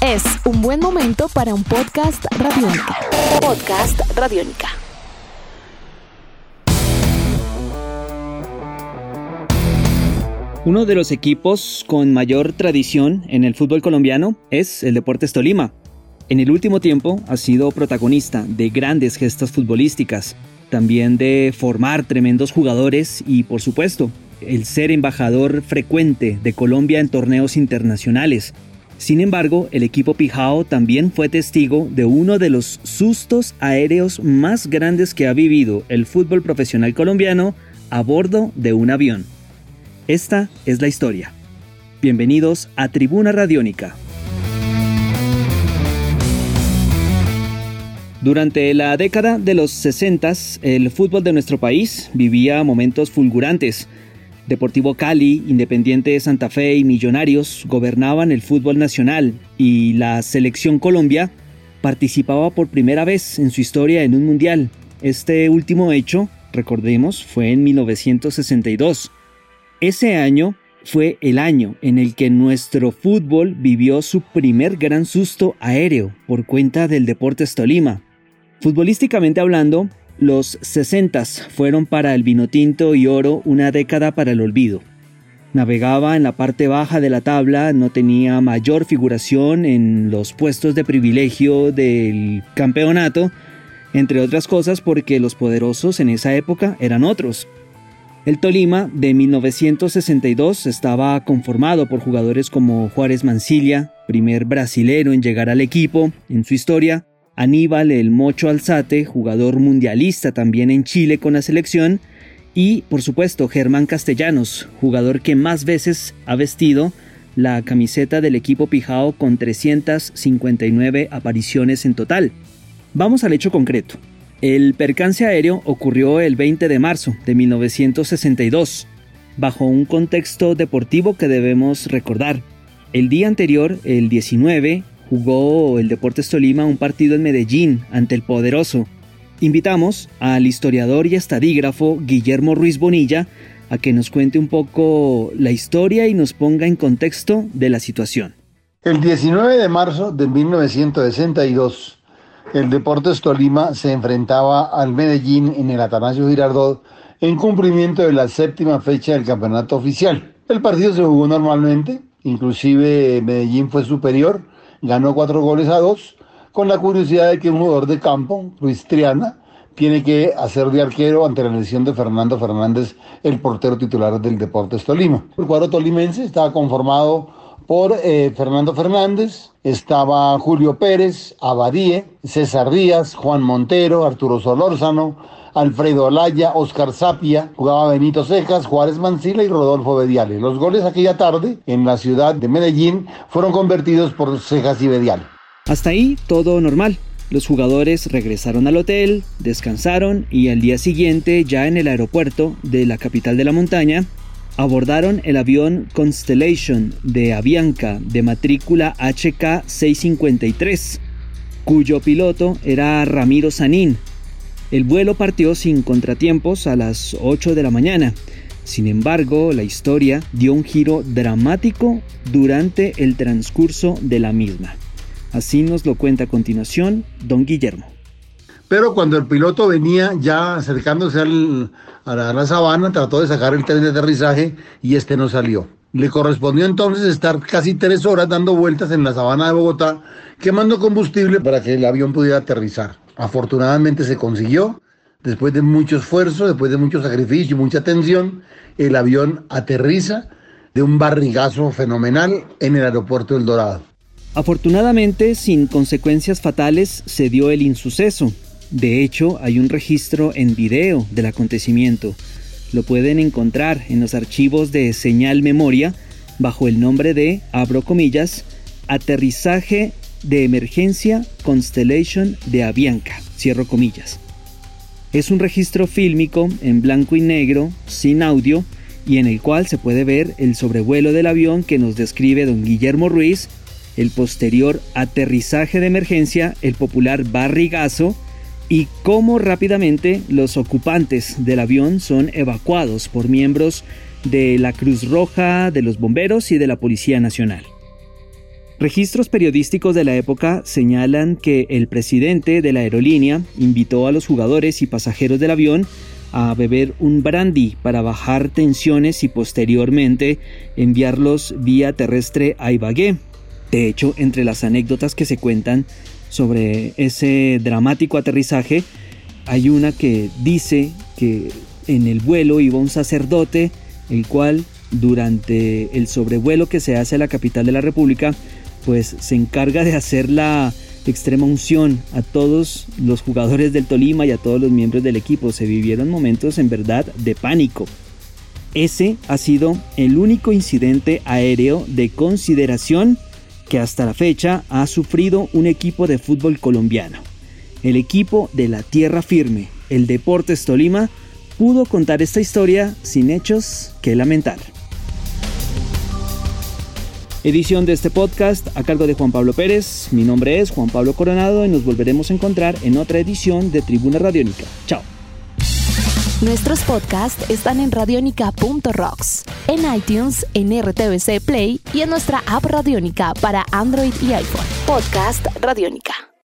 Es un buen momento para un podcast radiónica. Podcast radiónica. Uno de los equipos con mayor tradición en el fútbol colombiano es el Deportes Tolima. En el último tiempo ha sido protagonista de grandes gestas futbolísticas, también de formar tremendos jugadores y por supuesto el ser embajador frecuente de Colombia en torneos internacionales. Sin embargo, el equipo Pijao también fue testigo de uno de los sustos aéreos más grandes que ha vivido el fútbol profesional colombiano a bordo de un avión. Esta es la historia. Bienvenidos a Tribuna Radiónica. Durante la década de los 60, el fútbol de nuestro país vivía momentos fulgurantes. Deportivo Cali, Independiente de Santa Fe y Millonarios gobernaban el fútbol nacional y la selección Colombia participaba por primera vez en su historia en un mundial. Este último hecho, recordemos, fue en 1962. Ese año fue el año en el que nuestro fútbol vivió su primer gran susto aéreo por cuenta del Deportes Tolima. Futbolísticamente hablando, los 60 fueron para el Vinotinto y Oro una década para el olvido. Navegaba en la parte baja de la tabla, no tenía mayor figuración en los puestos de privilegio del campeonato, entre otras cosas porque los poderosos en esa época eran otros. El Tolima de 1962 estaba conformado por jugadores como Juárez Mancilla, primer brasilero en llegar al equipo en su historia, Aníbal el Mocho Alzate, jugador mundialista también en Chile con la selección, y por supuesto Germán Castellanos, jugador que más veces ha vestido la camiseta del equipo Pijao con 359 apariciones en total. Vamos al hecho concreto. El percance aéreo ocurrió el 20 de marzo de 1962, bajo un contexto deportivo que debemos recordar. El día anterior, el 19, jugó el Deportes Tolima un partido en Medellín ante el Poderoso. Invitamos al historiador y estadígrafo Guillermo Ruiz Bonilla a que nos cuente un poco la historia y nos ponga en contexto de la situación. El 19 de marzo de 1962, el Deportes Tolima se enfrentaba al Medellín en el Atanasio Girardot en cumplimiento de la séptima fecha del campeonato oficial. El partido se jugó normalmente, inclusive Medellín fue superior, ganó cuatro goles a dos, con la curiosidad de que un jugador de campo, Luis Triana, tiene que hacer de arquero ante la lesión de Fernando Fernández, el portero titular del Deportes Tolima. El cuadro tolimense estaba conformado por eh, Fernando Fernández, estaba Julio Pérez, Abadie, César Díaz, Juan Montero, Arturo Solórzano, Alfredo Olaya, Oscar Zapia, jugaba Benito Cejas, Juárez Mancila y Rodolfo Bediale. Los goles aquella tarde en la ciudad de Medellín fueron convertidos por Cejas y Bediale. Hasta ahí todo normal. Los jugadores regresaron al hotel, descansaron y al día siguiente, ya en el aeropuerto de la capital de la montaña, abordaron el avión Constellation de Avianca de matrícula HK653, cuyo piloto era Ramiro Sanín. El vuelo partió sin contratiempos a las 8 de la mañana. Sin embargo, la historia dio un giro dramático durante el transcurso de la misma. Así nos lo cuenta a continuación don Guillermo. Pero cuando el piloto venía ya acercándose a, la, sabana, trató de sacar el tren de aterrizaje y este no salió. Le correspondió entonces estar casi tres horas dando vueltas en la sabana de Bogotá, quemando combustible para que el avión pudiera aterrizar. Afortunadamente se consiguió. Después de mucho esfuerzo, después de mucho sacrificio y mucha tensión, el avión aterriza de un barrigazo fenomenal en el aeropuerto del Dorado. Afortunadamente, sin consecuencias fatales, se dio el insuceso. De hecho, hay un registro en video del acontecimiento. Lo pueden encontrar en los archivos de señal memoria bajo el nombre de, abro comillas, aterrizaje de emergencia Constellation de Avianca, cierro comillas. Es un registro fílmico en blanco y negro, sin audio, y en el cual se puede ver el sobrevuelo del avión que nos describe don Guillermo Ruiz el posterior aterrizaje de emergencia, el popular barrigazo, y cómo rápidamente los ocupantes del avión son evacuados por miembros de la Cruz Roja, de los bomberos y de la Policía Nacional. Registros periodísticos de la época señalan que el presidente de la aerolínea invitó a los jugadores y pasajeros del avión a beber un brandy para bajar tensiones y posteriormente enviarlos vía terrestre a Ibagué. De hecho, entre las anécdotas que se cuentan sobre ese dramático aterrizaje, hay una que dice que en el vuelo iba un sacerdote, el cual durante el sobrevuelo que se hace a la capital de la República, pues se encarga de hacer la extrema unción a todos los jugadores del Tolima y a todos los miembros del equipo. Se vivieron momentos en verdad de pánico. Ese ha sido el único incidente aéreo de consideración que hasta la fecha ha sufrido un equipo de fútbol colombiano. El equipo de la tierra firme, el Deportes Tolima, pudo contar esta historia sin hechos que lamentar. Edición de este podcast a cargo de Juan Pablo Pérez. Mi nombre es Juan Pablo Coronado y nos volveremos a encontrar en otra edición de Tribuna Radiónica. Chao. Nuestros podcasts están en radionica.rocks, en iTunes, en RTVC Play y en nuestra app Radiónica para Android y iPhone. Podcast Radiónica.